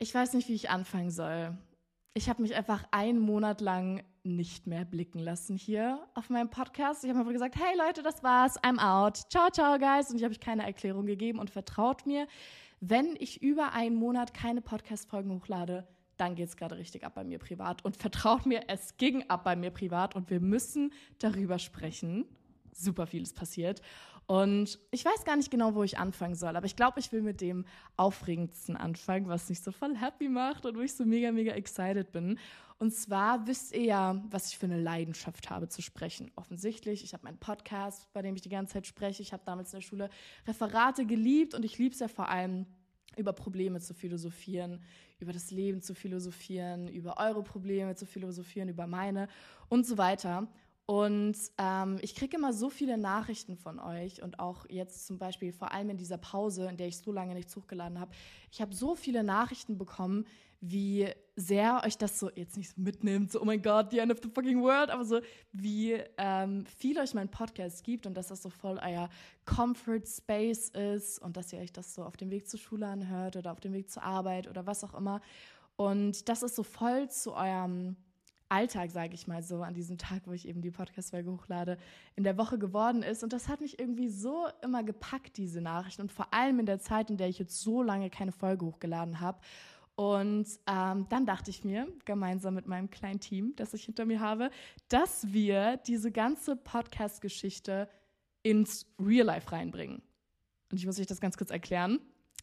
Ich weiß nicht, wie ich anfangen soll. Ich habe mich einfach einen Monat lang nicht mehr blicken lassen hier auf meinem Podcast. Ich habe einfach gesagt, hey Leute, das war's, I'm out. Ciao, ciao, guys. Und ich habe euch keine Erklärung gegeben und vertraut mir, wenn ich über einen Monat keine Podcast-Folgen hochlade, dann geht's gerade richtig ab bei mir privat. Und vertraut mir, es ging ab bei mir privat und wir müssen darüber sprechen. Super vieles passiert. Und ich weiß gar nicht genau, wo ich anfangen soll, aber ich glaube, ich will mit dem Aufregendsten anfangen, was mich so voll happy macht und wo ich so mega, mega excited bin. Und zwar wisst ihr ja, was ich für eine Leidenschaft habe zu sprechen. Offensichtlich, ich habe meinen Podcast, bei dem ich die ganze Zeit spreche. Ich habe damals in der Schule Referate geliebt und ich liebe es ja vor allem, über Probleme zu philosophieren, über das Leben zu philosophieren, über eure Probleme zu philosophieren, über meine und so weiter. Und ähm, ich kriege immer so viele Nachrichten von euch und auch jetzt zum Beispiel vor allem in dieser Pause, in der ich so lange nichts hochgeladen habe. Ich habe so viele Nachrichten bekommen, wie sehr euch das so jetzt nicht so mitnimmt, so oh mein Gott, the end of the fucking world, aber so wie ähm, viel euch mein Podcast gibt und dass das so voll euer Comfort Space ist und dass ihr euch das so auf dem Weg zur Schule anhört oder auf dem Weg zur Arbeit oder was auch immer. Und das ist so voll zu eurem Alltag, sage ich mal so, an diesem Tag, wo ich eben die Podcast-Folge hochlade, in der Woche geworden ist. Und das hat mich irgendwie so immer gepackt, diese Nachrichten. Und vor allem in der Zeit, in der ich jetzt so lange keine Folge hochgeladen habe. Und ähm, dann dachte ich mir, gemeinsam mit meinem kleinen Team, das ich hinter mir habe, dass wir diese ganze Podcast-Geschichte ins Real Life reinbringen. Und ich muss euch das ganz kurz erklären.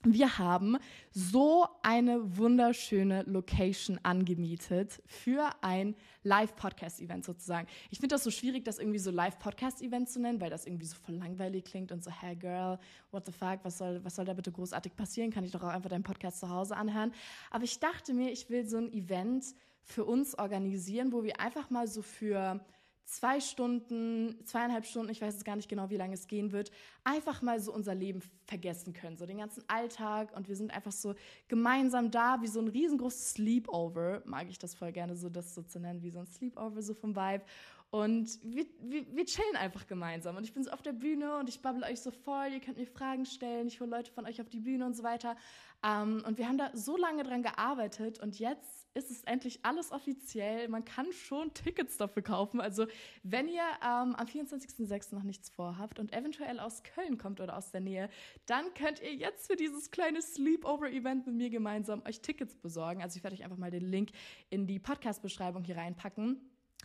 Wir haben so eine wunderschöne Location angemietet für ein Live-Podcast-Event sozusagen. Ich finde das so schwierig, das irgendwie so Live-Podcast-Event zu nennen, weil das irgendwie so voll langweilig klingt und so, hey Girl, what the fuck, was soll, was soll da bitte großartig passieren? Kann ich doch auch einfach deinen Podcast zu Hause anhören. Aber ich dachte mir, ich will so ein Event für uns organisieren, wo wir einfach mal so für zwei Stunden, zweieinhalb Stunden, ich weiß jetzt gar nicht genau, wie lange es gehen wird, einfach mal so unser Leben vergessen können, so den ganzen Alltag und wir sind einfach so gemeinsam da, wie so ein riesengroßes Sleepover, mag ich das voll gerne so, das so zu nennen, wie so ein Sleepover so vom Vibe und wir, wir, wir chillen einfach gemeinsam. Und ich bin so auf der Bühne und ich babbel euch so voll. Ihr könnt mir Fragen stellen. Ich hole Leute von euch auf die Bühne und so weiter. Ähm, und wir haben da so lange dran gearbeitet. Und jetzt ist es endlich alles offiziell. Man kann schon Tickets dafür kaufen. Also, wenn ihr ähm, am 24.06. noch nichts vorhabt und eventuell aus Köln kommt oder aus der Nähe, dann könnt ihr jetzt für dieses kleine Sleepover-Event mit mir gemeinsam euch Tickets besorgen. Also, ich werde euch einfach mal den Link in die Podcast-Beschreibung hier reinpacken.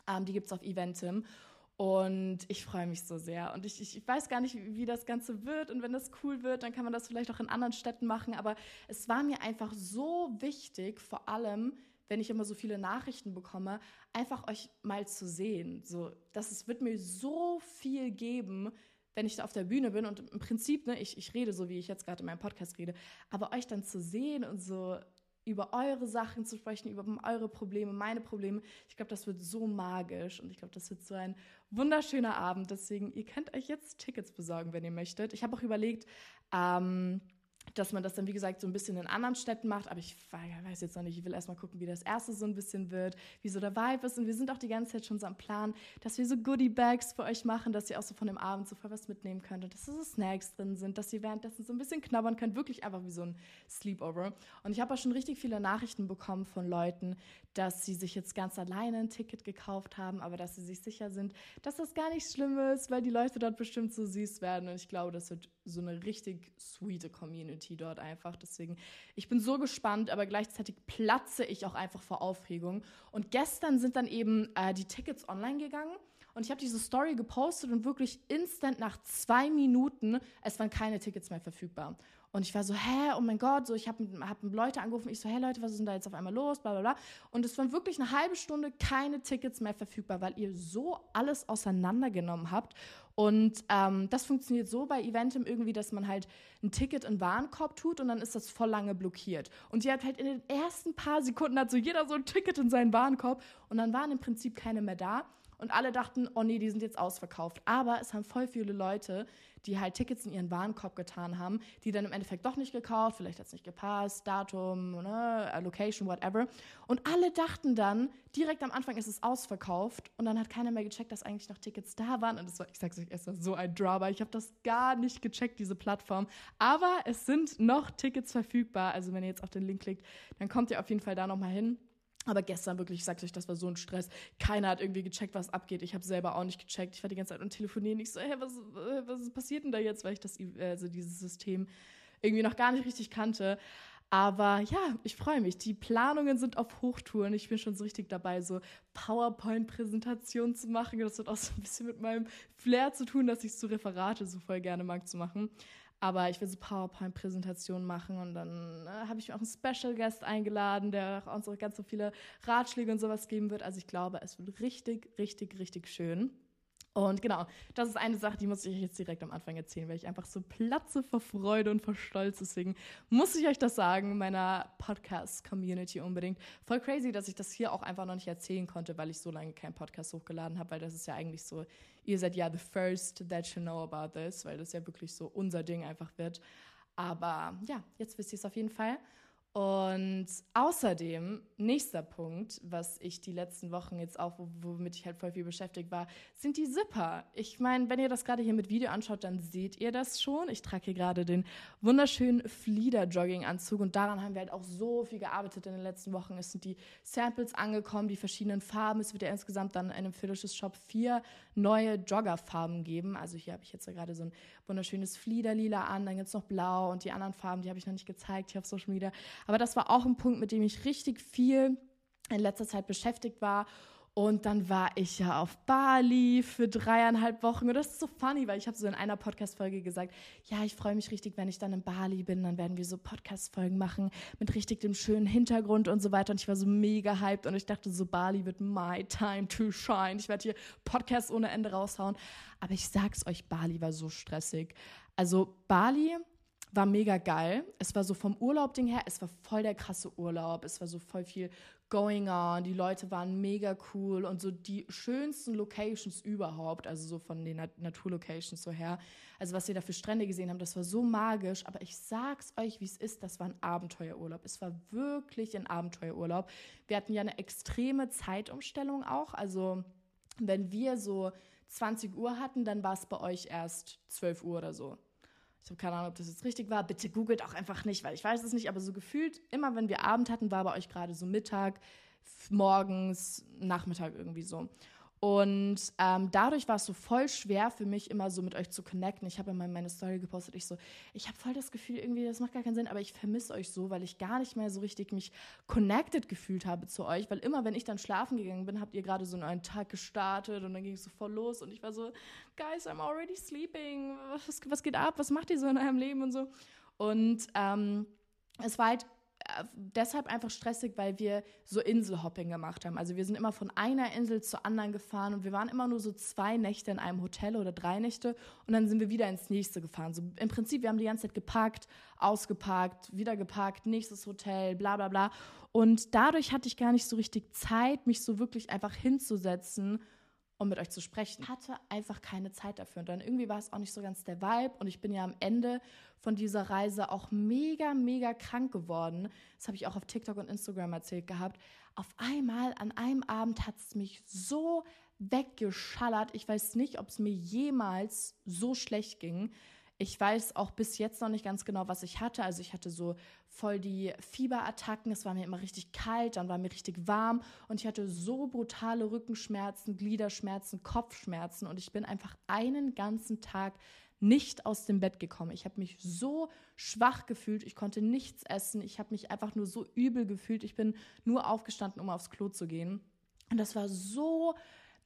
Ähm, die gibt es auf Eventim. Und ich freue mich so sehr. Und ich, ich weiß gar nicht, wie das Ganze wird. Und wenn das cool wird, dann kann man das vielleicht auch in anderen Städten machen. Aber es war mir einfach so wichtig, vor allem, wenn ich immer so viele Nachrichten bekomme, einfach euch mal zu sehen. So, dass es wird mir so viel geben, wenn ich da auf der Bühne bin. Und im Prinzip, ne, ich, ich rede so, wie ich jetzt gerade in meinem Podcast rede, aber euch dann zu sehen und so über eure Sachen zu sprechen, über eure Probleme, meine Probleme. Ich glaube, das wird so magisch und ich glaube, das wird so ein wunderschöner Abend. Deswegen, ihr könnt euch jetzt Tickets besorgen, wenn ihr möchtet. Ich habe auch überlegt, ähm, dass man das dann, wie gesagt, so ein bisschen in anderen Städten macht. Aber ich weiß jetzt noch nicht, ich will erstmal gucken, wie das erste so ein bisschen wird, wie so der Vibe ist. Und wir sind auch die ganze Zeit schon so am Plan, dass wir so Goodie-Bags für euch machen, dass ihr auch so von dem Abend so voll was mitnehmen könnt und dass da so Snacks drin sind, dass ihr währenddessen so ein bisschen knabbern könnt. Wirklich einfach wie so ein Sleepover. Und ich habe auch schon richtig viele Nachrichten bekommen von Leuten, dass sie sich jetzt ganz alleine ein Ticket gekauft haben, aber dass sie sich sicher sind, dass das gar nicht schlimm ist, weil die Leute dort bestimmt so süß werden. Und ich glaube, das wird so eine richtig sweete Community dort einfach. Deswegen, ich bin so gespannt, aber gleichzeitig platze ich auch einfach vor Aufregung. Und gestern sind dann eben äh, die Tickets online gegangen. Und ich habe diese Story gepostet und wirklich instant nach zwei Minuten, es waren keine Tickets mehr verfügbar. Und ich war so, hä, oh mein Gott, so ich habe hab Leute angerufen, ich so, hä Leute, was ist denn da jetzt auf einmal los, bla bla bla. Und es waren wirklich eine halbe Stunde keine Tickets mehr verfügbar, weil ihr so alles auseinandergenommen habt. Und ähm, das funktioniert so bei Eventim irgendwie, dass man halt ein Ticket in Warenkorb tut und dann ist das voll lange blockiert. Und ihr habt halt in den ersten paar Sekunden hat so jeder so ein Ticket in seinen Warenkorb und dann waren im Prinzip keine mehr da. Und alle dachten, oh nee, die sind jetzt ausverkauft. Aber es haben voll viele Leute, die halt Tickets in ihren Warenkorb getan haben, die dann im Endeffekt doch nicht gekauft, vielleicht hat es nicht gepasst, Datum, ne, Location, whatever. Und alle dachten dann, direkt am Anfang ist es ausverkauft und dann hat keiner mehr gecheckt, dass eigentlich noch Tickets da waren. Und das war, ich sag's euch, es war so ein Drama. Ich habe das gar nicht gecheckt, diese Plattform. Aber es sind noch Tickets verfügbar. Also wenn ihr jetzt auf den Link klickt, dann kommt ihr auf jeden Fall da nochmal hin. Aber gestern wirklich, ich sag's euch, das war so ein Stress. Keiner hat irgendwie gecheckt, was abgeht. Ich habe selber auch nicht gecheckt. Ich war die ganze Zeit am Telefonieren. Ich so, hey, was, äh, was passiert denn da jetzt? Weil ich das, also dieses System irgendwie noch gar nicht richtig kannte. Aber ja, ich freue mich. Die Planungen sind auf Hochtouren. Ich bin schon so richtig dabei, so PowerPoint-Präsentationen zu machen. Das hat auch so ein bisschen mit meinem Flair zu tun, dass ich so Referate so voll gerne mag zu machen. Aber ich will so PowerPoint-Präsentationen machen und dann äh, habe ich mir auch einen Special Guest eingeladen, der auch uns auch ganz so viele Ratschläge und sowas geben wird. Also ich glaube, es wird richtig, richtig, richtig schön. Und genau, das ist eine Sache, die muss ich euch jetzt direkt am Anfang erzählen, weil ich einfach so platze vor Freude und vor Stolz. Deswegen muss ich euch das sagen, meiner Podcast-Community unbedingt. Voll crazy, dass ich das hier auch einfach noch nicht erzählen konnte, weil ich so lange keinen Podcast hochgeladen habe, weil das ist ja eigentlich so, ihr seid ja the first that you know about this, weil das ja wirklich so unser Ding einfach wird. Aber ja, jetzt wisst ihr es auf jeden Fall. Und außerdem, nächster Punkt, was ich die letzten Wochen jetzt auch, womit ich halt voll viel beschäftigt war, sind die Zipper. Ich meine, wenn ihr das gerade hier mit Video anschaut, dann seht ihr das schon. Ich trage hier gerade den wunderschönen Flieder-Jogging-Anzug und daran haben wir halt auch so viel gearbeitet in den letzten Wochen. Es sind die Samples angekommen, die verschiedenen Farben. Es wird ja insgesamt dann in einem Fetishes Shop vier neue Joggerfarben geben. Also hier habe ich jetzt gerade so ein wunderschönes Fliederlila an, dann gibt es noch Blau und die anderen Farben, die habe ich noch nicht gezeigt hier auf Social Media. Aber das war auch ein Punkt, mit dem ich richtig viel in letzter Zeit beschäftigt war. Und dann war ich ja auf Bali für dreieinhalb Wochen. Und das ist so funny, weil ich habe so in einer Podcast-Folge gesagt, ja, ich freue mich richtig, wenn ich dann in Bali bin. Dann werden wir so Podcast-Folgen machen mit richtig dem schönen Hintergrund und so weiter. Und ich war so mega hyped und ich dachte so, Bali wird my time to shine. Ich werde hier Podcasts ohne Ende raushauen. Aber ich sag's euch, Bali war so stressig. Also Bali war mega geil. Es war so vom Urlaub-Ding her, es war voll der krasse Urlaub. Es war so voll viel going on. Die Leute waren mega cool und so die schönsten Locations überhaupt, also so von den Nat Naturlocations so her. Also was wir da für Strände gesehen haben, das war so magisch. Aber ich sag's euch, wie es ist, das war ein Abenteuerurlaub. Es war wirklich ein Abenteuerurlaub. Wir hatten ja eine extreme Zeitumstellung auch. Also wenn wir so 20 Uhr hatten, dann war es bei euch erst 12 Uhr oder so. Ich habe keine Ahnung, ob das jetzt richtig war. Bitte googelt auch einfach nicht, weil ich weiß es nicht. Aber so gefühlt, immer wenn wir Abend hatten, war bei euch gerade so Mittag, morgens, Nachmittag irgendwie so. Und ähm, dadurch war es so voll schwer für mich, immer so mit euch zu connecten. Ich habe immer meine Story gepostet. Ich so, ich habe voll das Gefühl, irgendwie, das macht gar keinen Sinn, aber ich vermisse euch so, weil ich gar nicht mehr so richtig mich connected gefühlt habe zu euch. Weil immer, wenn ich dann schlafen gegangen bin, habt ihr gerade so einen Tag gestartet und dann ging es so voll los. Und ich war so, guys, I'm already sleeping. Was, was geht ab? Was macht ihr so in eurem Leben und so? Und ähm, es war halt deshalb einfach stressig, weil wir so Inselhopping gemacht haben. Also wir sind immer von einer Insel zur anderen gefahren und wir waren immer nur so zwei Nächte in einem Hotel oder drei Nächte und dann sind wir wieder ins nächste gefahren. So im Prinzip, wir haben die ganze Zeit geparkt, ausgeparkt, wieder geparkt, nächstes Hotel, bla bla bla. Und dadurch hatte ich gar nicht so richtig Zeit, mich so wirklich einfach hinzusetzen um mit euch zu sprechen. Ich hatte einfach keine Zeit dafür. Und dann irgendwie war es auch nicht so ganz der Vibe. Und ich bin ja am Ende von dieser Reise auch mega, mega krank geworden. Das habe ich auch auf TikTok und Instagram erzählt gehabt. Auf einmal, an einem Abend hat es mich so weggeschallert. Ich weiß nicht, ob es mir jemals so schlecht ging. Ich weiß auch bis jetzt noch nicht ganz genau, was ich hatte. Also ich hatte so voll die Fieberattacken. Es war mir immer richtig kalt, dann war mir richtig warm und ich hatte so brutale Rückenschmerzen, Gliederschmerzen, Kopfschmerzen und ich bin einfach einen ganzen Tag nicht aus dem Bett gekommen. Ich habe mich so schwach gefühlt, ich konnte nichts essen, ich habe mich einfach nur so übel gefühlt. Ich bin nur aufgestanden, um aufs Klo zu gehen. Und das war so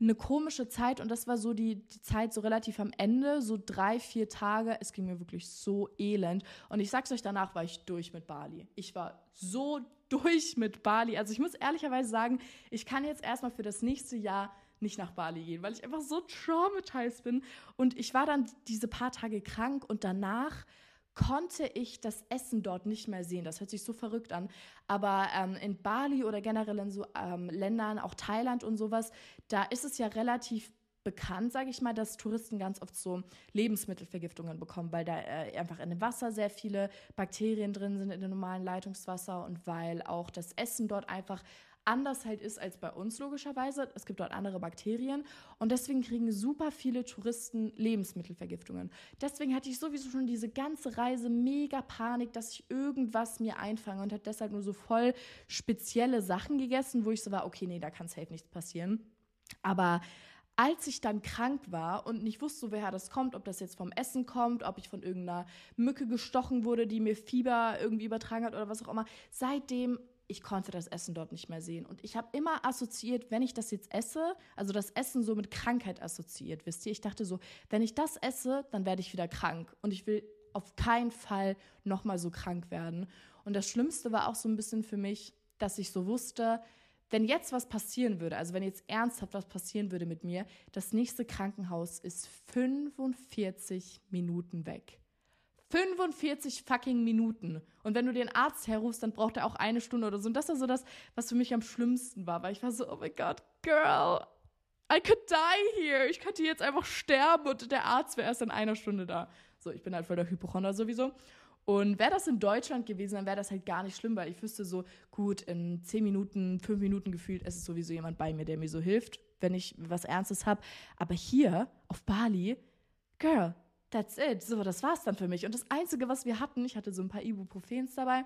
eine komische Zeit und das war so die, die Zeit so relativ am Ende, so drei, vier Tage. Es ging mir wirklich so elend. Und ich sag's euch, danach war ich durch mit Bali. Ich war so durch mit Bali. Also ich muss ehrlicherweise sagen, ich kann jetzt erstmal für das nächste Jahr nicht nach Bali gehen, weil ich einfach so traumatized bin. Und ich war dann diese paar Tage krank und danach konnte ich das Essen dort nicht mehr sehen. Das hört sich so verrückt an. Aber ähm, in Bali oder generell in so ähm, Ländern, auch Thailand und sowas, da ist es ja relativ bekannt, sage ich mal, dass Touristen ganz oft so Lebensmittelvergiftungen bekommen, weil da äh, einfach in dem Wasser sehr viele Bakterien drin sind in dem normalen Leitungswasser und weil auch das Essen dort einfach anders halt ist als bei uns logischerweise. Es gibt dort andere Bakterien und deswegen kriegen super viele Touristen Lebensmittelvergiftungen. Deswegen hatte ich sowieso schon diese ganze Reise mega Panik, dass ich irgendwas mir einfange und habe deshalb nur so voll spezielle Sachen gegessen, wo ich so war, okay, nee, da kann safe nichts passieren. Aber als ich dann krank war und nicht wusste, woher das kommt, ob das jetzt vom Essen kommt, ob ich von irgendeiner Mücke gestochen wurde, die mir Fieber irgendwie übertragen hat oder was auch immer, seitdem ich konnte das Essen dort nicht mehr sehen. Und ich habe immer assoziiert, wenn ich das jetzt esse, also das Essen so mit Krankheit assoziiert, wisst ihr? Ich dachte so, wenn ich das esse, dann werde ich wieder krank. Und ich will auf keinen Fall nochmal so krank werden. Und das Schlimmste war auch so ein bisschen für mich, dass ich so wusste, wenn jetzt was passieren würde, also wenn jetzt ernsthaft was passieren würde mit mir, das nächste Krankenhaus ist 45 Minuten weg. 45 fucking Minuten. Und wenn du den Arzt herrufst, dann braucht er auch eine Stunde oder so. Und das war so das, was für mich am schlimmsten war, weil ich war so, oh mein Gott, Girl, I could die here. Ich könnte jetzt einfach sterben und der Arzt wäre erst in einer Stunde da. So, ich bin halt voll der Hypochonder sowieso. Und wäre das in Deutschland gewesen, dann wäre das halt gar nicht schlimm, weil ich wüsste so, gut, in 10 Minuten, 5 Minuten gefühlt, ist es sowieso jemand bei mir, der mir so hilft, wenn ich was Ernstes habe. Aber hier auf Bali, Girl, that's it. So, das war's dann für mich. Und das Einzige, was wir hatten, ich hatte so ein paar Ibuprofens dabei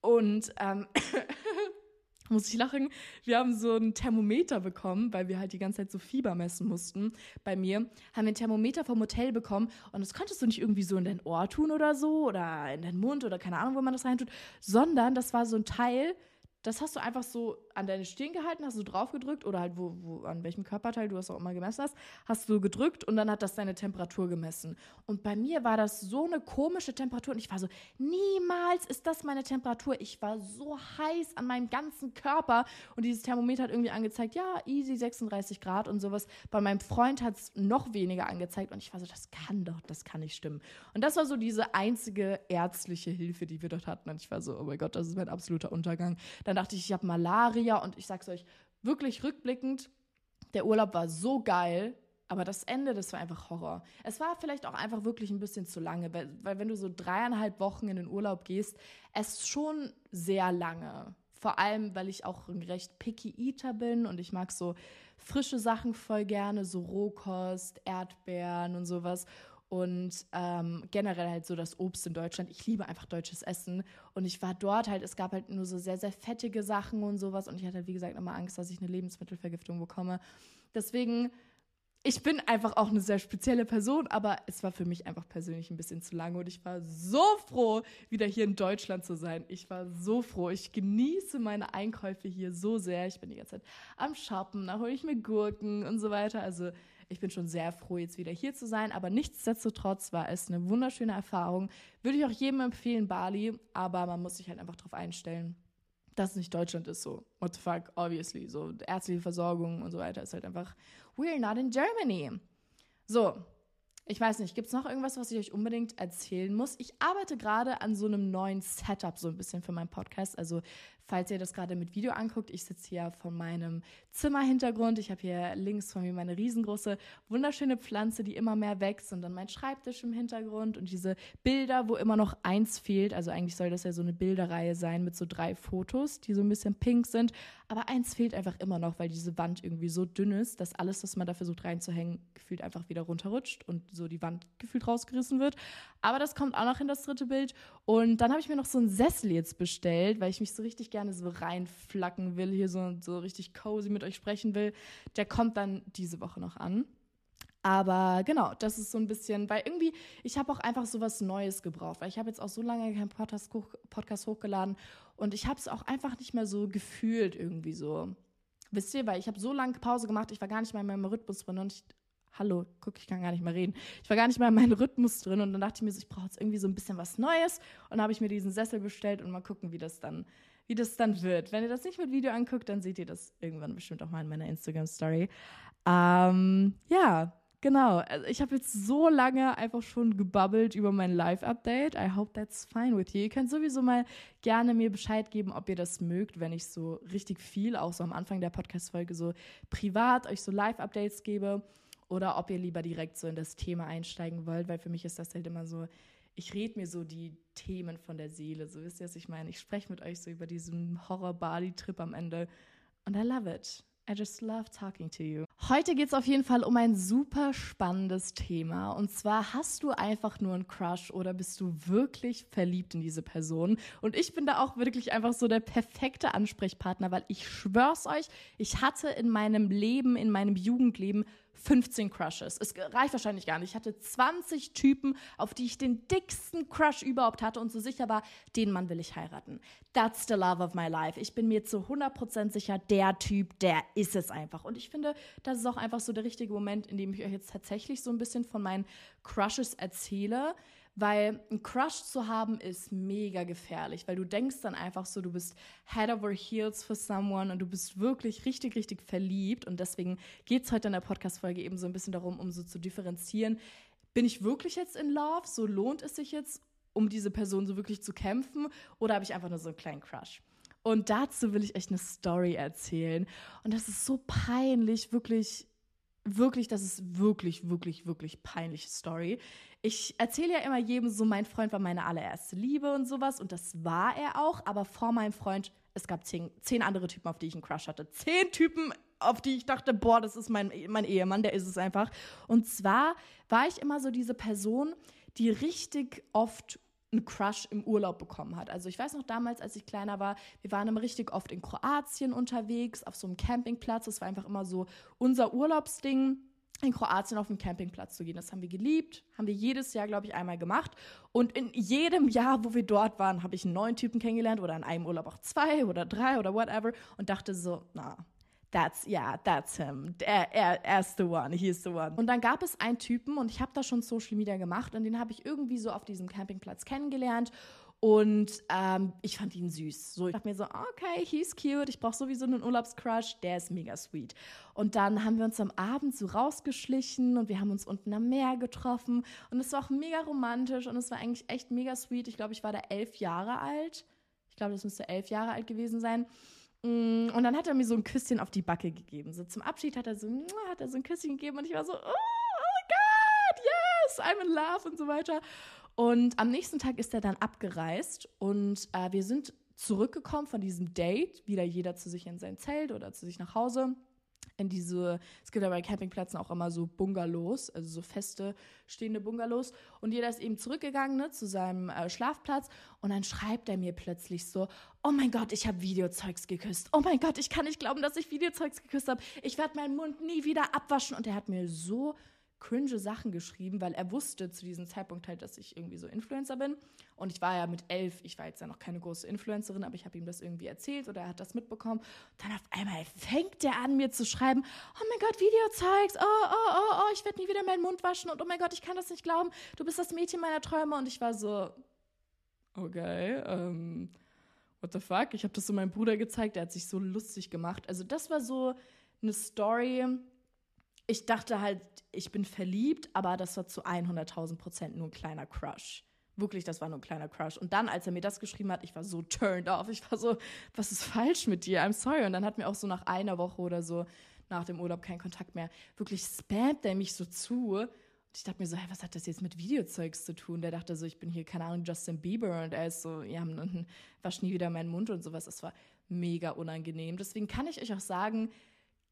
und ähm, muss ich lachen. Wir haben so ein Thermometer bekommen, weil wir halt die ganze Zeit so Fieber messen mussten. Bei mir haben wir ein Thermometer vom Hotel bekommen und das konntest du nicht irgendwie so in dein Ohr tun oder so oder in deinen Mund oder keine Ahnung, wo man das reintut, sondern das war so ein Teil, das hast du einfach so an deine Stirn gehalten, hast du drauf gedrückt oder halt wo, wo, an welchem Körperteil du es auch immer gemessen hast, hast du gedrückt und dann hat das deine Temperatur gemessen. Und bei mir war das so eine komische Temperatur und ich war so, niemals ist das meine Temperatur. Ich war so heiß an meinem ganzen Körper und dieses Thermometer hat irgendwie angezeigt, ja, easy 36 Grad und sowas. Bei meinem Freund hat es noch weniger angezeigt und ich war so, das kann doch, das kann nicht stimmen. Und das war so diese einzige ärztliche Hilfe, die wir dort hatten. Und ich war so, oh mein Gott, das ist mein absoluter Untergang. Dann dachte ich, ich habe Malaria und ich sag's euch wirklich rückblickend, der Urlaub war so geil, aber das Ende, das war einfach Horror. Es war vielleicht auch einfach wirklich ein bisschen zu lange, weil, weil wenn du so dreieinhalb Wochen in den Urlaub gehst, es ist schon sehr lange. Vor allem, weil ich auch ein recht picky Eater bin und ich mag so frische Sachen voll gerne, so Rohkost, Erdbeeren und sowas und ähm, generell halt so das Obst in Deutschland. Ich liebe einfach deutsches Essen und ich war dort halt, es gab halt nur so sehr, sehr fettige Sachen und sowas und ich hatte halt, wie gesagt, immer Angst, dass ich eine Lebensmittelvergiftung bekomme. Deswegen, ich bin einfach auch eine sehr spezielle Person, aber es war für mich einfach persönlich ein bisschen zu lange und ich war so froh, wieder hier in Deutschland zu sein. Ich war so froh. Ich genieße meine Einkäufe hier so sehr. Ich bin die ganze Zeit am Shoppen, da hole ich mir Gurken und so weiter. Also ich bin schon sehr froh, jetzt wieder hier zu sein, aber nichtsdestotrotz war es eine wunderschöne Erfahrung. Würde ich auch jedem empfehlen, Bali, aber man muss sich halt einfach darauf einstellen, dass es nicht Deutschland ist, so. What the fuck, obviously. So, ärztliche Versorgung und so weiter ist halt einfach, we're not in Germany. So, ich weiß nicht, gibt es noch irgendwas, was ich euch unbedingt erzählen muss? Ich arbeite gerade an so einem neuen Setup, so ein bisschen für meinen Podcast. Also Falls ihr das gerade mit Video anguckt, ich sitze hier von meinem Zimmerhintergrund. Ich habe hier links von mir meine riesengroße, wunderschöne Pflanze, die immer mehr wächst und dann mein Schreibtisch im Hintergrund und diese Bilder, wo immer noch eins fehlt. Also eigentlich soll das ja so eine Bilderreihe sein mit so drei Fotos, die so ein bisschen pink sind. Aber eins fehlt einfach immer noch, weil diese Wand irgendwie so dünn ist, dass alles, was man da versucht reinzuhängen, gefühlt einfach wieder runterrutscht und so die Wand gefühlt rausgerissen wird. Aber das kommt auch noch in das dritte Bild. Und dann habe ich mir noch so einen Sessel jetzt bestellt, weil ich mich so richtig gerne so reinflacken will, hier so, so richtig cozy mit euch sprechen will. Der kommt dann diese Woche noch an. Aber genau, das ist so ein bisschen, weil irgendwie, ich habe auch einfach so was Neues gebraucht, weil ich habe jetzt auch so lange keinen Podcast, Podcast hochgeladen und ich habe es auch einfach nicht mehr so gefühlt irgendwie so. Wisst ihr, weil ich habe so lange Pause gemacht, ich war gar nicht mehr in meinem Rhythmus drin und ich hallo, guck, ich kann gar nicht mehr reden. Ich war gar nicht mehr in meinem Rhythmus drin und dann dachte ich mir so, ich brauche jetzt irgendwie so ein bisschen was Neues und habe ich mir diesen Sessel bestellt und mal gucken, wie das dann, wie das dann wird. Wenn ihr das nicht mit Video anguckt, dann seht ihr das irgendwann bestimmt auch mal in meiner Instagram-Story. Ähm, ja, genau. Also ich habe jetzt so lange einfach schon gebabbelt über mein Live-Update. I hope that's fine with you. Ihr könnt sowieso mal gerne mir Bescheid geben, ob ihr das mögt, wenn ich so richtig viel, auch so am Anfang der Podcast-Folge, so privat euch so Live-Updates gebe. Oder ob ihr lieber direkt so in das Thema einsteigen wollt, weil für mich ist das halt immer so, ich rede mir so die Themen von der Seele. So wisst ihr, was ich meine? Ich spreche mit euch so über diesen Horror-Bali-Trip am Ende. Und I love it. I just love talking to you. Heute geht es auf jeden Fall um ein super spannendes Thema. Und zwar hast du einfach nur einen Crush oder bist du wirklich verliebt in diese Person? Und ich bin da auch wirklich einfach so der perfekte Ansprechpartner, weil ich schwör's euch, ich hatte in meinem Leben, in meinem Jugendleben 15 Crushes. Es reicht wahrscheinlich gar nicht. Ich hatte 20 Typen, auf die ich den dicksten Crush überhaupt hatte und so sicher war, den Mann will ich heiraten. That's the love of my life. Ich bin mir zu 100% sicher, der Typ, der ist es einfach. Und ich finde, das ist auch einfach so der richtige Moment, in dem ich euch jetzt tatsächlich so ein bisschen von meinen Crushes erzähle. Weil ein Crush zu haben ist mega gefährlich, weil du denkst dann einfach so, du bist head over heels for someone und du bist wirklich richtig, richtig verliebt. Und deswegen geht es heute in der Podcast-Folge eben so ein bisschen darum, um so zu differenzieren. Bin ich wirklich jetzt in Love? So lohnt es sich jetzt, um diese Person so wirklich zu kämpfen? Oder habe ich einfach nur so einen kleinen Crush? Und dazu will ich echt eine Story erzählen. Und das ist so peinlich, wirklich wirklich, das ist wirklich, wirklich, wirklich peinliche Story. Ich erzähle ja immer jedem so, mein Freund war meine allererste Liebe und sowas und das war er auch, aber vor meinem Freund, es gab zehn, zehn andere Typen, auf die ich einen Crush hatte. Zehn Typen, auf die ich dachte, boah, das ist mein, mein Ehemann, der ist es einfach. Und zwar war ich immer so diese Person, die richtig oft einen Crush im Urlaub bekommen hat. Also ich weiß noch damals, als ich kleiner war, wir waren immer richtig oft in Kroatien unterwegs, auf so einem Campingplatz. Das war einfach immer so unser Urlaubsding in Kroatien auf dem Campingplatz zu gehen. Das haben wir geliebt, haben wir jedes Jahr, glaube ich, einmal gemacht. Und in jedem Jahr, wo wir dort waren, habe ich einen neuen Typen kennengelernt oder in einem Urlaub auch zwei oder drei oder whatever und dachte so, na, that's, yeah, that's him. Er, er, er ist the one, he is the one. Und dann gab es einen Typen und ich habe da schon Social Media gemacht und den habe ich irgendwie so auf diesem Campingplatz kennengelernt und ähm, ich fand ihn süß. So, ich dachte mir so, okay, he's cute. Ich brauche sowieso einen Urlaubscrush. Der ist mega sweet. Und dann haben wir uns am Abend so rausgeschlichen und wir haben uns unten am Meer getroffen. Und es war auch mega romantisch und es war eigentlich echt mega sweet. Ich glaube, ich war da elf Jahre alt. Ich glaube, das müsste elf Jahre alt gewesen sein. Mm, und dann hat er mir so ein Küsschen auf die Backe gegeben. So zum Abschied hat er so, hat er so ein Küsschen gegeben und ich war so, oh, oh Gott, yes, I'm in love und so weiter. Und am nächsten Tag ist er dann abgereist und äh, wir sind zurückgekommen von diesem Date, wieder jeder zu sich in sein Zelt oder zu sich nach Hause. In diese, es gibt ja bei Campingplätzen auch immer so Bungalows, also so feste stehende Bungalows. Und jeder ist eben zurückgegangen ne, zu seinem äh, Schlafplatz. Und dann schreibt er mir plötzlich so: Oh mein Gott, ich habe Videozeugs geküsst. Oh mein Gott, ich kann nicht glauben, dass ich Videozeugs geküsst habe. Ich werde meinen Mund nie wieder abwaschen. Und er hat mir so cringe Sachen geschrieben, weil er wusste zu diesem Zeitpunkt halt, dass ich irgendwie so Influencer bin. Und ich war ja mit elf, ich war jetzt ja noch keine große Influencerin, aber ich habe ihm das irgendwie erzählt oder er hat das mitbekommen. Und dann auf einmal fängt er an, mir zu schreiben, oh mein Gott, Videozeugs, oh, oh, oh, oh, ich werde nie wieder meinen Mund waschen und oh mein Gott, ich kann das nicht glauben, du bist das Mädchen meiner Träume. Und ich war so, okay, ähm, what the fuck? Ich habe das so meinem Bruder gezeigt, der hat sich so lustig gemacht. Also das war so eine Story, ich dachte halt, ich bin verliebt, aber das war zu 100.000 Prozent nur ein kleiner Crush. Wirklich, das war nur ein kleiner Crush. Und dann, als er mir das geschrieben hat, ich war so turned off. Ich war so, was ist falsch mit dir? I'm sorry. Und dann hat mir auch so nach einer Woche oder so nach dem Urlaub keinen Kontakt mehr. Wirklich spammt er mich so zu. Und ich dachte mir so, hey, was hat das jetzt mit Videozeugs zu tun? Der dachte so, ich bin hier, keine Ahnung, Justin Bieber. Und er ist so, ja, wasch nie wieder meinen Mund und sowas. Das war mega unangenehm. Deswegen kann ich euch auch sagen,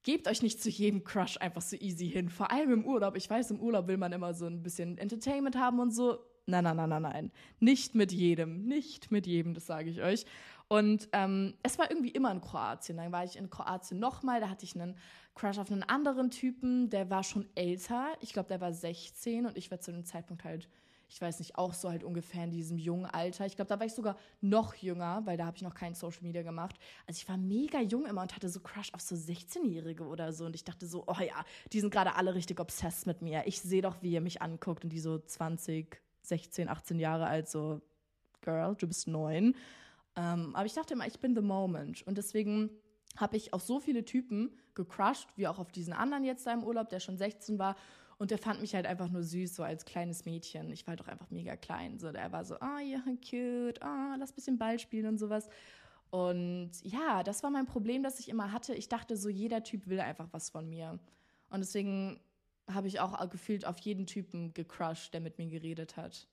gebt euch nicht zu jedem Crush einfach so easy hin. Vor allem im Urlaub. Ich weiß, im Urlaub will man immer so ein bisschen Entertainment haben und so. Nein, nein, nein, nein, nein. Nicht mit jedem. Nicht mit jedem, das sage ich euch. Und ähm, es war irgendwie immer in Kroatien. Dann war ich in Kroatien nochmal. Da hatte ich einen Crush auf einen anderen Typen. Der war schon älter. Ich glaube, der war 16 und ich war zu dem Zeitpunkt halt ich weiß nicht, auch so halt ungefähr in diesem jungen Alter. Ich glaube, da war ich sogar noch jünger, weil da habe ich noch kein Social Media gemacht. Also ich war mega jung immer und hatte so Crush auf so 16-Jährige oder so. Und ich dachte so, oh ja, die sind gerade alle richtig obsessed mit mir. Ich sehe doch, wie ihr mich anguckt und die so 20, 16, 18 Jahre alt, so, Girl, du bist neun. Ähm, aber ich dachte immer, ich bin the moment. Und deswegen habe ich auf so viele Typen gecrushed, wie auch auf diesen anderen jetzt da im Urlaub, der schon 16 war. Und der fand mich halt einfach nur süß, so als kleines Mädchen. Ich war halt auch einfach mega klein. So, der war so, ah, oh, ja, cute, ah, oh, lass ein bisschen Ball spielen und sowas. Und ja, das war mein Problem, das ich immer hatte. Ich dachte so, jeder Typ will einfach was von mir. Und deswegen habe ich auch gefühlt auf jeden Typen gecrushed, der mit mir geredet hat.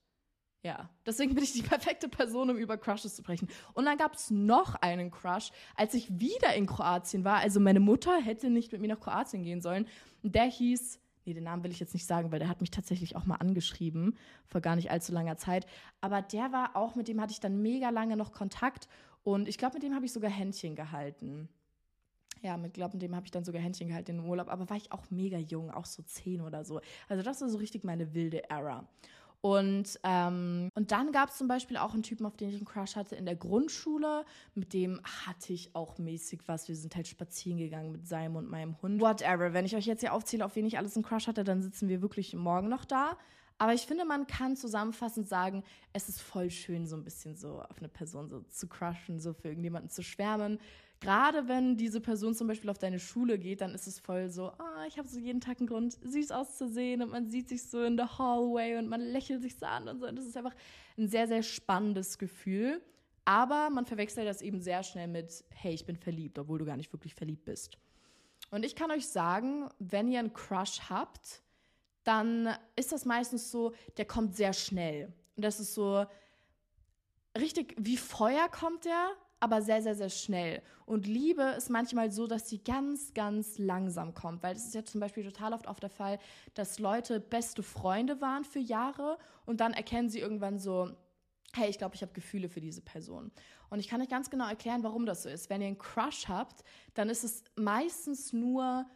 Ja, deswegen bin ich die perfekte Person, um über Crushes zu sprechen. Und dann gab es noch einen Crush, als ich wieder in Kroatien war. Also meine Mutter hätte nicht mit mir nach Kroatien gehen sollen. Der hieß, nee, den Namen will ich jetzt nicht sagen, weil der hat mich tatsächlich auch mal angeschrieben, vor gar nicht allzu langer Zeit. Aber der war auch, mit dem hatte ich dann mega lange noch Kontakt. Und ich glaube, mit dem habe ich sogar Händchen gehalten. Ja, mit glaube, mit dem habe ich dann sogar Händchen gehalten im Urlaub. Aber war ich auch mega jung, auch so zehn oder so. Also das war so richtig meine wilde Era. Und, ähm, und dann gab es zum Beispiel auch einen Typen, auf den ich einen Crush hatte in der Grundschule. Mit dem hatte ich auch mäßig was. Wir sind halt spazieren gegangen mit seinem und meinem Hund. Whatever. Wenn ich euch jetzt hier aufzähle, auf wen ich alles einen Crush hatte, dann sitzen wir wirklich morgen noch da. Aber ich finde, man kann zusammenfassend sagen, es ist voll schön, so ein bisschen so auf eine Person so zu crushen, so für irgendjemanden zu schwärmen gerade wenn diese Person zum Beispiel auf deine Schule geht, dann ist es voll so, ah, ich habe so jeden Tag einen Grund, süß auszusehen und man sieht sich so in der Hallway und man lächelt sich so an und so. Und das ist einfach ein sehr, sehr spannendes Gefühl. Aber man verwechselt das eben sehr schnell mit, hey, ich bin verliebt, obwohl du gar nicht wirklich verliebt bist. Und ich kann euch sagen, wenn ihr einen Crush habt, dann ist das meistens so, der kommt sehr schnell. Und das ist so richtig wie Feuer kommt der, aber sehr, sehr, sehr schnell. Und Liebe ist manchmal so, dass sie ganz, ganz langsam kommt, weil es ist ja zum Beispiel total oft auf der Fall, dass Leute beste Freunde waren für Jahre und dann erkennen sie irgendwann so, hey, ich glaube, ich habe Gefühle für diese Person. Und ich kann euch ganz genau erklären, warum das so ist. Wenn ihr einen Crush habt, dann ist es meistens nur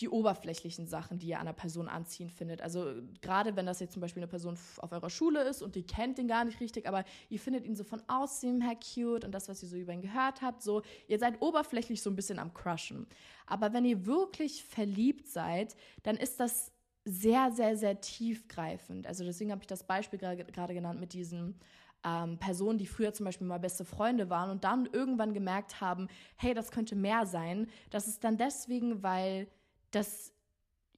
die oberflächlichen Sachen, die ihr an einer Person anziehen findet. Also gerade wenn das jetzt zum Beispiel eine Person auf eurer Schule ist und die kennt den gar nicht richtig, aber ihr findet ihn so von Aussehen her cute und das, was ihr so über ihn gehört habt, so, ihr seid oberflächlich so ein bisschen am Crushen. Aber wenn ihr wirklich verliebt seid, dann ist das sehr, sehr, sehr tiefgreifend. Also deswegen habe ich das Beispiel gerade genannt mit diesen ähm, Personen, die früher zum Beispiel mal beste Freunde waren und dann irgendwann gemerkt haben, hey, das könnte mehr sein. Das ist dann deswegen, weil das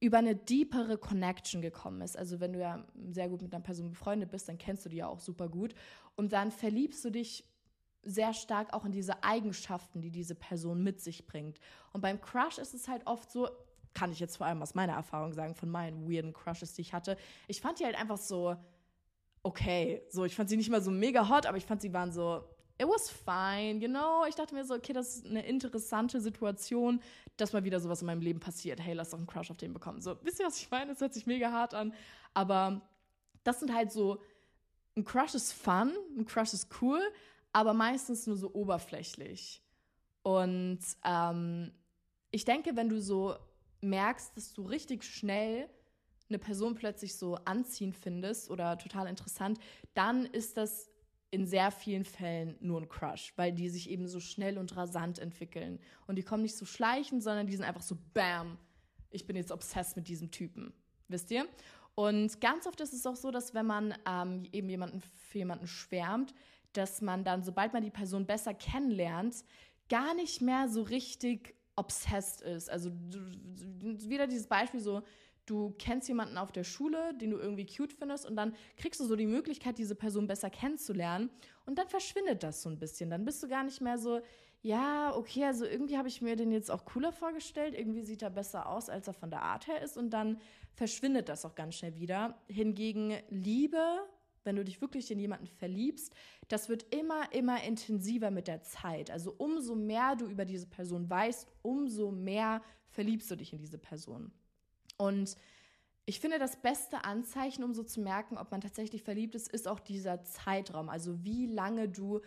über eine deepere Connection gekommen ist. Also wenn du ja sehr gut mit einer Person befreundet bist, dann kennst du die ja auch super gut. Und dann verliebst du dich sehr stark auch in diese Eigenschaften, die diese Person mit sich bringt. Und beim Crush ist es halt oft so, kann ich jetzt vor allem aus meiner Erfahrung sagen, von meinen weirden Crushes, die ich hatte. Ich fand die halt einfach so okay. So, ich fand sie nicht mal so mega hot, aber ich fand sie waren so it was fine, you know. Ich dachte mir so, okay, das ist eine interessante Situation, dass mal wieder sowas in meinem Leben passiert. Hey, lass doch einen Crush auf den bekommen. So, wisst ihr, was ich meine? Das hört sich mega hart an. Aber das sind halt so, ein Crush ist fun, ein Crush ist cool, aber meistens nur so oberflächlich. Und ähm, ich denke, wenn du so merkst, dass du richtig schnell eine Person plötzlich so anziehend findest oder total interessant, dann ist das in sehr vielen Fällen nur ein Crush, weil die sich eben so schnell und rasant entwickeln. Und die kommen nicht so schleichend, sondern die sind einfach so, bam, ich bin jetzt obsessed mit diesem Typen. Wisst ihr? Und ganz oft ist es auch so, dass wenn man ähm, eben jemanden für jemanden schwärmt, dass man dann, sobald man die Person besser kennenlernt, gar nicht mehr so richtig obsessed ist. Also wieder dieses Beispiel so, du kennst jemanden auf der Schule, den du irgendwie cute findest und dann kriegst du so die Möglichkeit, diese Person besser kennenzulernen und dann verschwindet das so ein bisschen. Dann bist du gar nicht mehr so, ja, okay, also irgendwie habe ich mir den jetzt auch cooler vorgestellt, irgendwie sieht er besser aus, als er von der Art her ist und dann verschwindet das auch ganz schnell wieder. Hingegen Liebe, wenn du dich wirklich in jemanden verliebst, das wird immer, immer intensiver mit der Zeit. Also umso mehr du über diese Person weißt, umso mehr verliebst du dich in diese Person. Und ich finde, das beste Anzeichen, um so zu merken, ob man tatsächlich verliebt ist, ist auch dieser Zeitraum. Also wie lange du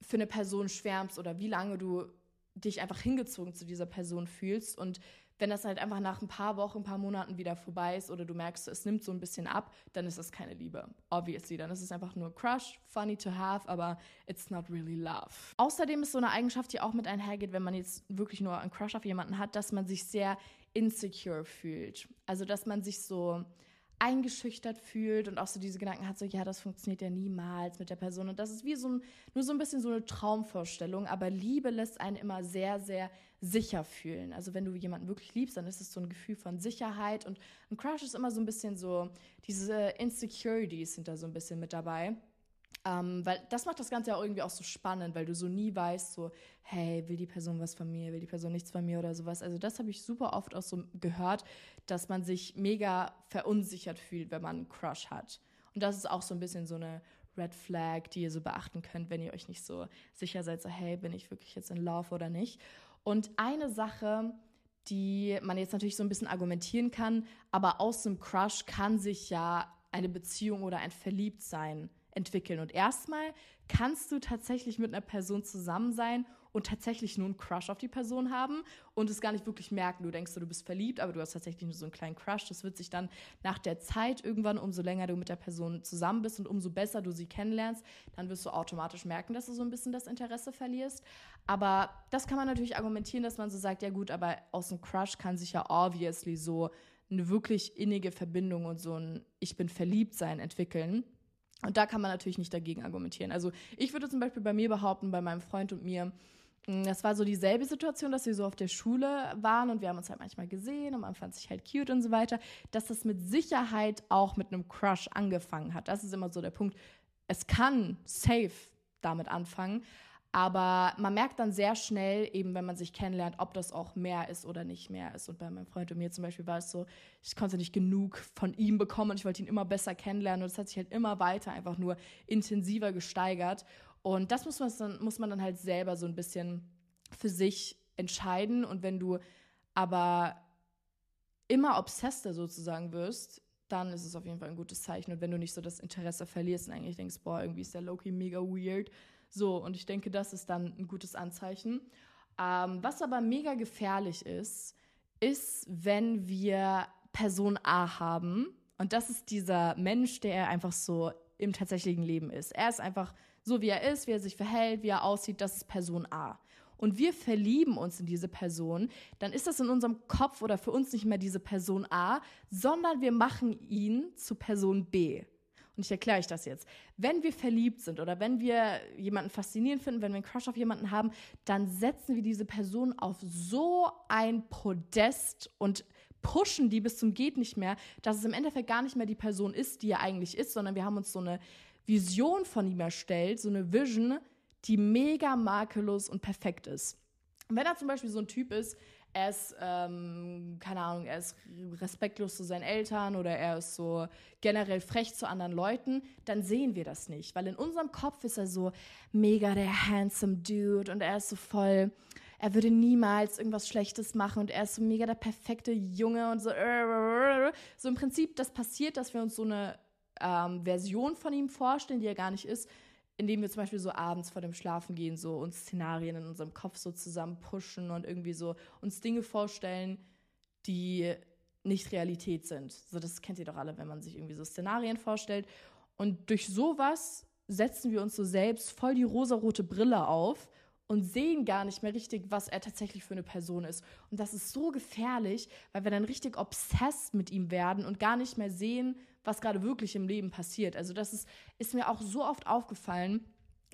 für eine Person schwärmst oder wie lange du dich einfach hingezogen zu dieser Person fühlst. Und wenn das halt einfach nach ein paar Wochen, ein paar Monaten wieder vorbei ist oder du merkst, es nimmt so ein bisschen ab, dann ist das keine Liebe. Obviously. Dann ist es einfach nur Crush, funny to have, aber it's not really love. Außerdem ist so eine Eigenschaft, die auch mit einhergeht, wenn man jetzt wirklich nur einen Crush auf jemanden hat, dass man sich sehr insecure fühlt. Also, dass man sich so eingeschüchtert fühlt und auch so diese Gedanken hat, so ja, das funktioniert ja niemals mit der Person. Und das ist wie so ein, nur so ein bisschen so eine Traumvorstellung, aber Liebe lässt einen immer sehr, sehr sicher fühlen. Also wenn du jemanden wirklich liebst, dann ist es so ein Gefühl von Sicherheit und ein Crush ist immer so ein bisschen so, diese Insecurities sind da so ein bisschen mit dabei. Ähm, weil das macht das Ganze ja irgendwie auch so spannend, weil du so nie weißt, so, hey, will die Person was von mir, will die Person nichts von mir oder sowas. Also das habe ich super oft auch so gehört, dass man sich mega verunsichert fühlt, wenn man einen Crush hat. Und das ist auch so ein bisschen so eine Red Flag, die ihr so beachten könnt, wenn ihr euch nicht so sicher seid, so, hey, bin ich wirklich jetzt in Love oder nicht. Und eine Sache, die man jetzt natürlich so ein bisschen argumentieren kann, aber aus einem Crush kann sich ja eine Beziehung oder ein Verliebtsein entwickeln. Und erstmal kannst du tatsächlich mit einer Person zusammen sein und tatsächlich nur einen Crush auf die Person haben und es gar nicht wirklich merken. Du denkst, du bist verliebt, aber du hast tatsächlich nur so einen kleinen Crush. Das wird sich dann nach der Zeit irgendwann, umso länger du mit der Person zusammen bist und umso besser du sie kennenlernst, dann wirst du automatisch merken, dass du so ein bisschen das Interesse verlierst. Aber das kann man natürlich argumentieren, dass man so sagt, ja gut, aber aus einem Crush kann sich ja obviously so eine wirklich innige Verbindung und so ein Ich bin verliebt sein entwickeln. Und da kann man natürlich nicht dagegen argumentieren. Also ich würde zum Beispiel bei mir behaupten, bei meinem Freund und mir, mm, das war so dieselbe Situation, dass wir so auf der Schule waren und wir haben uns halt manchmal gesehen und man fand sich halt cute und so weiter, dass das mit Sicherheit auch mit einem Crush angefangen hat. Das ist immer so der Punkt. Es kann safe damit anfangen, aber man merkt dann sehr schnell, eben wenn man sich kennenlernt, ob das auch mehr ist oder nicht mehr ist. Und bei meinem Freund und mir zum Beispiel war es so, ich konnte nicht genug von ihm bekommen und ich wollte ihn immer besser kennenlernen. Und es hat sich halt immer weiter einfach nur intensiver gesteigert. Und das muss man dann, muss man dann halt selber so ein bisschen für sich entscheiden. Und wenn du aber immer obsesster sozusagen wirst, dann ist es auf jeden Fall ein gutes Zeichen. Und wenn du nicht so das Interesse verlierst und eigentlich denkst, boah, irgendwie ist der Loki mega weird, so, und ich denke, das ist dann ein gutes Anzeichen. Ähm, was aber mega gefährlich ist, ist, wenn wir Person A haben. Und das ist dieser Mensch, der einfach so im tatsächlichen Leben ist. Er ist einfach so, wie er ist, wie er sich verhält, wie er aussieht. Das ist Person A. Und wir verlieben uns in diese Person, dann ist das in unserem Kopf oder für uns nicht mehr diese Person A, sondern wir machen ihn zu Person B. Und ich erkläre euch das jetzt. Wenn wir verliebt sind oder wenn wir jemanden faszinierend finden, wenn wir einen Crush auf jemanden haben, dann setzen wir diese Person auf so ein Podest und pushen die bis zum geht nicht mehr, dass es im Endeffekt gar nicht mehr die Person ist, die er eigentlich ist, sondern wir haben uns so eine Vision von ihm erstellt, so eine Vision, die mega makellos und perfekt ist. Und wenn er zum Beispiel so ein Typ ist, er ist, ähm, keine Ahnung, er ist respektlos zu seinen Eltern oder er ist so generell frech zu anderen Leuten, dann sehen wir das nicht. Weil in unserem Kopf ist er so mega der handsome Dude und er ist so voll, er würde niemals irgendwas Schlechtes machen und er ist so mega der perfekte Junge und so. So im Prinzip, das passiert, dass wir uns so eine ähm, Version von ihm vorstellen, die er gar nicht ist indem wir zum Beispiel so abends vor dem Schlafengehen so uns Szenarien in unserem Kopf so zusammen pushen und irgendwie so uns Dinge vorstellen, die nicht Realität sind. So, das kennt ihr doch alle, wenn man sich irgendwie so Szenarien vorstellt. Und durch sowas setzen wir uns so selbst voll die rosarote Brille auf und sehen gar nicht mehr richtig, was er tatsächlich für eine Person ist. Und das ist so gefährlich, weil wir dann richtig obsessed mit ihm werden und gar nicht mehr sehen, was gerade wirklich im Leben passiert. Also das ist, ist mir auch so oft aufgefallen,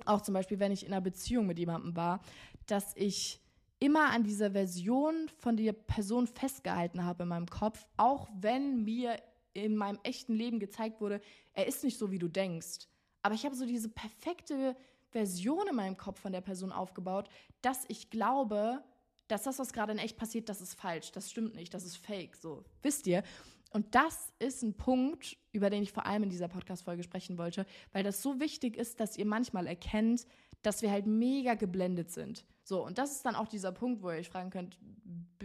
auch zum Beispiel, wenn ich in einer Beziehung mit jemandem war, dass ich immer an dieser Version von der Person festgehalten habe in meinem Kopf, auch wenn mir in meinem echten Leben gezeigt wurde, er ist nicht so, wie du denkst. Aber ich habe so diese perfekte Version in meinem Kopf von der Person aufgebaut, dass ich glaube, dass das, was gerade in echt passiert, das ist falsch, das stimmt nicht, das ist fake. So, wisst ihr? Und das ist ein Punkt, über den ich vor allem in dieser Podcast-Folge sprechen wollte, weil das so wichtig ist, dass ihr manchmal erkennt, dass wir halt mega geblendet sind. So, und das ist dann auch dieser Punkt, wo ihr euch fragen könnt,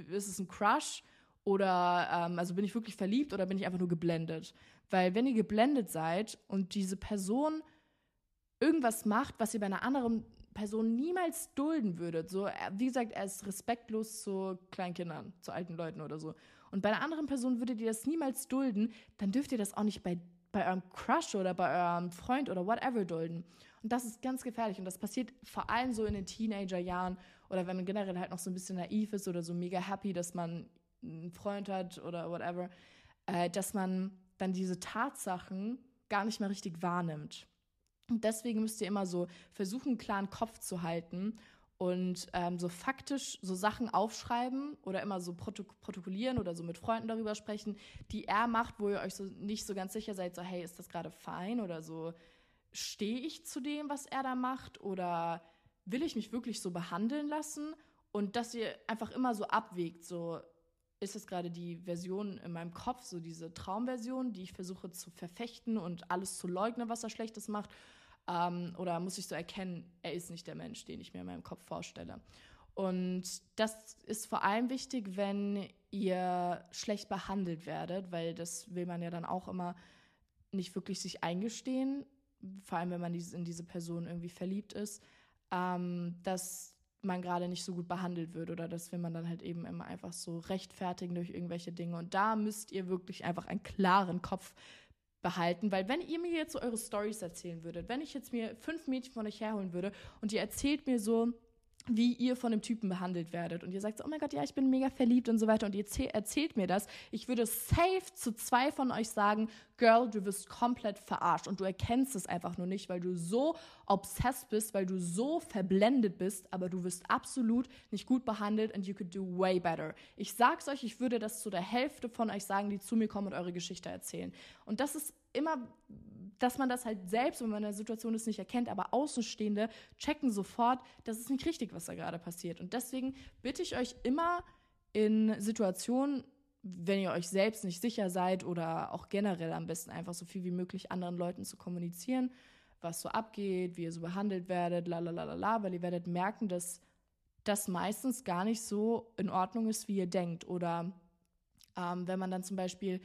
ist es ein Crush oder ähm, also bin ich wirklich verliebt oder bin ich einfach nur geblendet? Weil wenn ihr geblendet seid und diese Person irgendwas macht, was ihr bei einer anderen Person niemals dulden würdet, so wie gesagt, er ist respektlos zu Kleinkindern, zu alten Leuten oder so und bei einer anderen Person würdet ihr das niemals dulden, dann dürft ihr das auch nicht bei, bei eurem Crush oder bei eurem Freund oder whatever dulden. Und das ist ganz gefährlich. Und das passiert vor allem so in den Teenagerjahren oder wenn man generell halt noch so ein bisschen naiv ist oder so mega happy, dass man einen Freund hat oder whatever, äh, dass man dann diese Tatsachen gar nicht mehr richtig wahrnimmt. Und deswegen müsst ihr immer so versuchen, einen klaren Kopf zu halten und ähm, so faktisch so Sachen aufschreiben oder immer so protok protokollieren oder so mit Freunden darüber sprechen, die er macht, wo ihr euch so nicht so ganz sicher seid, so hey, ist das gerade fein oder so stehe ich zu dem, was er da macht oder will ich mich wirklich so behandeln lassen? Und dass ihr einfach immer so abwägt, so ist es gerade die Version in meinem Kopf, so diese Traumversion, die ich versuche zu verfechten und alles zu leugnen, was er Schlechtes macht ähm, oder muss ich so erkennen, er ist nicht der Mensch, den ich mir in meinem Kopf vorstelle. Und das ist vor allem wichtig, wenn ihr schlecht behandelt werdet, weil das will man ja dann auch immer nicht wirklich sich eingestehen, vor allem wenn man in diese Person irgendwie verliebt ist, ähm, dass man gerade nicht so gut behandelt wird oder das will man dann halt eben immer einfach so rechtfertigen durch irgendwelche Dinge. Und da müsst ihr wirklich einfach einen klaren Kopf behalten, weil wenn ihr mir jetzt so eure Stories erzählen würdet, wenn ich jetzt mir fünf Mädchen von euch herholen würde und ihr erzählt mir so, wie ihr von dem Typen behandelt werdet. Und ihr sagt so, oh mein Gott, ja, ich bin mega verliebt und so weiter. Und ihr erzählt mir das. Ich würde safe zu zwei von euch sagen, Girl, du wirst komplett verarscht. Und du erkennst es einfach nur nicht, weil du so obsessed bist, weil du so verblendet bist, aber du wirst absolut nicht gut behandelt and you could do way better. Ich sag's euch, ich würde das zu der Hälfte von euch sagen, die zu mir kommen und eure Geschichte erzählen. Und das ist immer dass man das halt selbst, wenn man in der Situation ist, nicht erkennt, aber Außenstehende checken sofort, das ist nicht richtig, was da gerade passiert. Und deswegen bitte ich euch immer in Situationen, wenn ihr euch selbst nicht sicher seid oder auch generell am besten einfach so viel wie möglich anderen Leuten zu kommunizieren, was so abgeht, wie ihr so behandelt werdet, la la la la la, weil ihr werdet merken, dass das meistens gar nicht so in Ordnung ist, wie ihr denkt. Oder ähm, wenn man dann zum Beispiel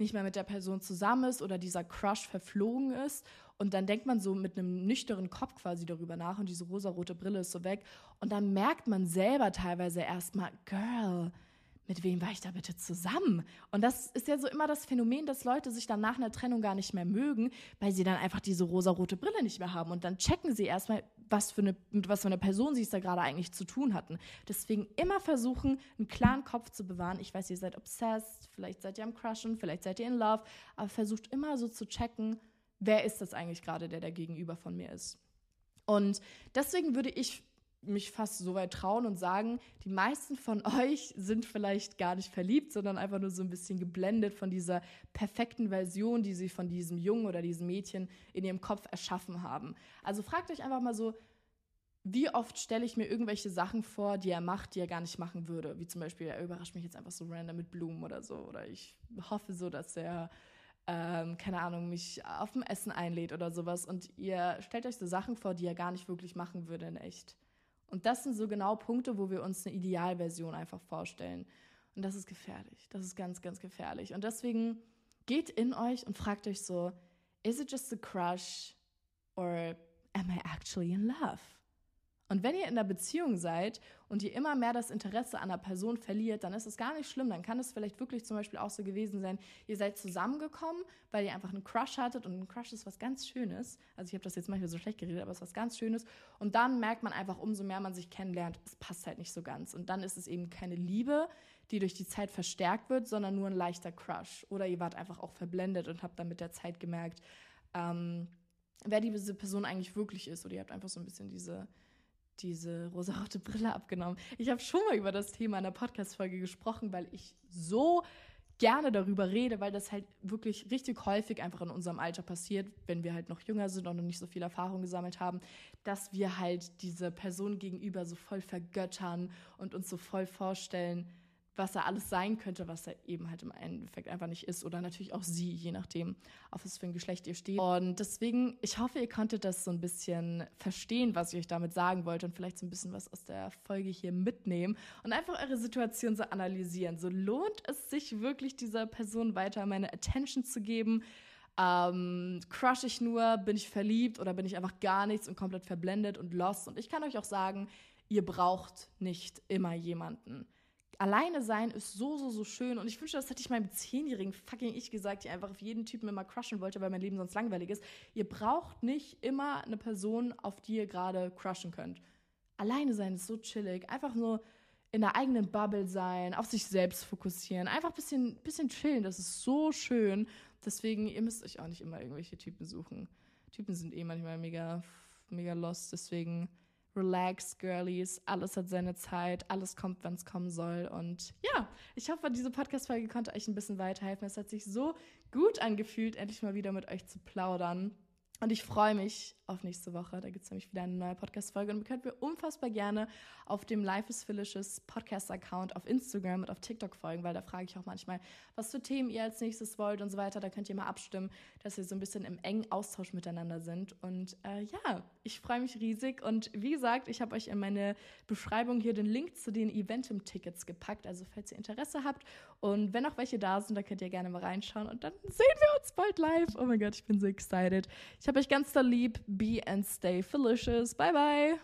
nicht mehr mit der Person zusammen ist oder dieser Crush verflogen ist. Und dann denkt man so mit einem nüchternen Kopf quasi darüber nach und diese rosarote Brille ist so weg. Und dann merkt man selber teilweise erstmal, Girl, mit wem war ich da bitte zusammen? Und das ist ja so immer das Phänomen, dass Leute sich dann nach einer Trennung gar nicht mehr mögen, weil sie dann einfach diese rosarote Brille nicht mehr haben. Und dann checken sie erstmal, was für eine, mit was für eine Person sie es da gerade eigentlich zu tun hatten. Deswegen immer versuchen, einen klaren Kopf zu bewahren. Ich weiß, ihr seid obsessed, vielleicht seid ihr am Crushen, vielleicht seid ihr in Love, aber versucht immer so zu checken, wer ist das eigentlich gerade, der da gegenüber von mir ist. Und deswegen würde ich mich fast so weit trauen und sagen, die meisten von euch sind vielleicht gar nicht verliebt, sondern einfach nur so ein bisschen geblendet von dieser perfekten Version, die sie von diesem Jungen oder diesem Mädchen in ihrem Kopf erschaffen haben. Also fragt euch einfach mal so, wie oft stelle ich mir irgendwelche Sachen vor, die er macht, die er gar nicht machen würde. Wie zum Beispiel, er überrascht mich jetzt einfach so random mit Blumen oder so. Oder ich hoffe so, dass er, ähm, keine Ahnung, mich auf dem Essen einlädt oder sowas. Und ihr stellt euch so Sachen vor, die er gar nicht wirklich machen würde in echt. Und das sind so genau Punkte, wo wir uns eine Idealversion einfach vorstellen. Und das ist gefährlich. Das ist ganz, ganz gefährlich. Und deswegen geht in euch und fragt euch so, is it just a crush or am I actually in love? Und wenn ihr in einer Beziehung seid und ihr immer mehr das Interesse an einer Person verliert, dann ist es gar nicht schlimm. Dann kann es vielleicht wirklich zum Beispiel auch so gewesen sein, ihr seid zusammengekommen, weil ihr einfach einen Crush hattet und ein Crush ist was ganz Schönes. Also ich habe das jetzt manchmal so schlecht geredet, aber es ist was ganz Schönes. Und dann merkt man einfach, umso mehr man sich kennenlernt, es passt halt nicht so ganz. Und dann ist es eben keine Liebe, die durch die Zeit verstärkt wird, sondern nur ein leichter Crush. Oder ihr wart einfach auch verblendet und habt dann mit der Zeit gemerkt, ähm, wer diese Person eigentlich wirklich ist. Oder ihr habt einfach so ein bisschen diese diese rosarote Brille abgenommen. Ich habe schon mal über das Thema in der Podcast-Folge gesprochen, weil ich so gerne darüber rede, weil das halt wirklich richtig häufig einfach in unserem Alter passiert, wenn wir halt noch jünger sind und noch nicht so viel Erfahrung gesammelt haben, dass wir halt diese Person gegenüber so voll vergöttern und uns so voll vorstellen, was er alles sein könnte, was er eben halt im Endeffekt einfach nicht ist. Oder natürlich auch sie, je nachdem, auf was für ein Geschlecht ihr steht. Und deswegen, ich hoffe, ihr konntet das so ein bisschen verstehen, was ich euch damit sagen wollte und vielleicht so ein bisschen was aus der Folge hier mitnehmen und einfach eure Situation so analysieren. So lohnt es sich wirklich, dieser Person weiter meine Attention zu geben? Ähm, crush ich nur, bin ich verliebt oder bin ich einfach gar nichts und komplett verblendet und lost? Und ich kann euch auch sagen, ihr braucht nicht immer jemanden alleine sein ist so, so, so schön. Und ich wünschte, das hätte ich meinem zehnjährigen fucking Ich gesagt, die einfach auf jeden Typen immer crushen wollte, weil mein Leben sonst langweilig ist. Ihr braucht nicht immer eine Person, auf die ihr gerade crushen könnt. Alleine sein ist so chillig. Einfach nur in der eigenen Bubble sein, auf sich selbst fokussieren, einfach ein bisschen, bisschen chillen. Das ist so schön. Deswegen, ihr müsst euch auch nicht immer irgendwelche Typen suchen. Typen sind eh manchmal mega, mega lost. Deswegen relax, Girlies. Alles hat seine Zeit. Alles kommt, wenn es kommen soll. Und ja, ich hoffe, diese Podcast-Folge konnte euch ein bisschen weiterhelfen. Es hat sich so gut angefühlt, endlich mal wieder mit euch zu plaudern. Und ich freue mich auf nächste Woche. Da gibt es nämlich wieder eine neue Podcast-Folge. Und ihr könnt mir unfassbar gerne auf dem Life is Phyllisches Podcast-Account auf Instagram und auf TikTok folgen, weil da frage ich auch manchmal, was für Themen ihr als nächstes wollt und so weiter. Da könnt ihr mal abstimmen, dass wir so ein bisschen im engen Austausch miteinander sind. Und äh, ja, ich freue mich riesig. Und wie gesagt, ich habe euch in meine Beschreibung hier den Link zu den Eventum-Tickets gepackt. Also falls ihr Interesse habt und wenn auch welche da sind, da könnt ihr gerne mal reinschauen. Und dann sehen wir uns bald live. Oh mein Gott, ich bin so excited. Ich habe euch ganz da lieb. Be and stay delicious. Bye bye.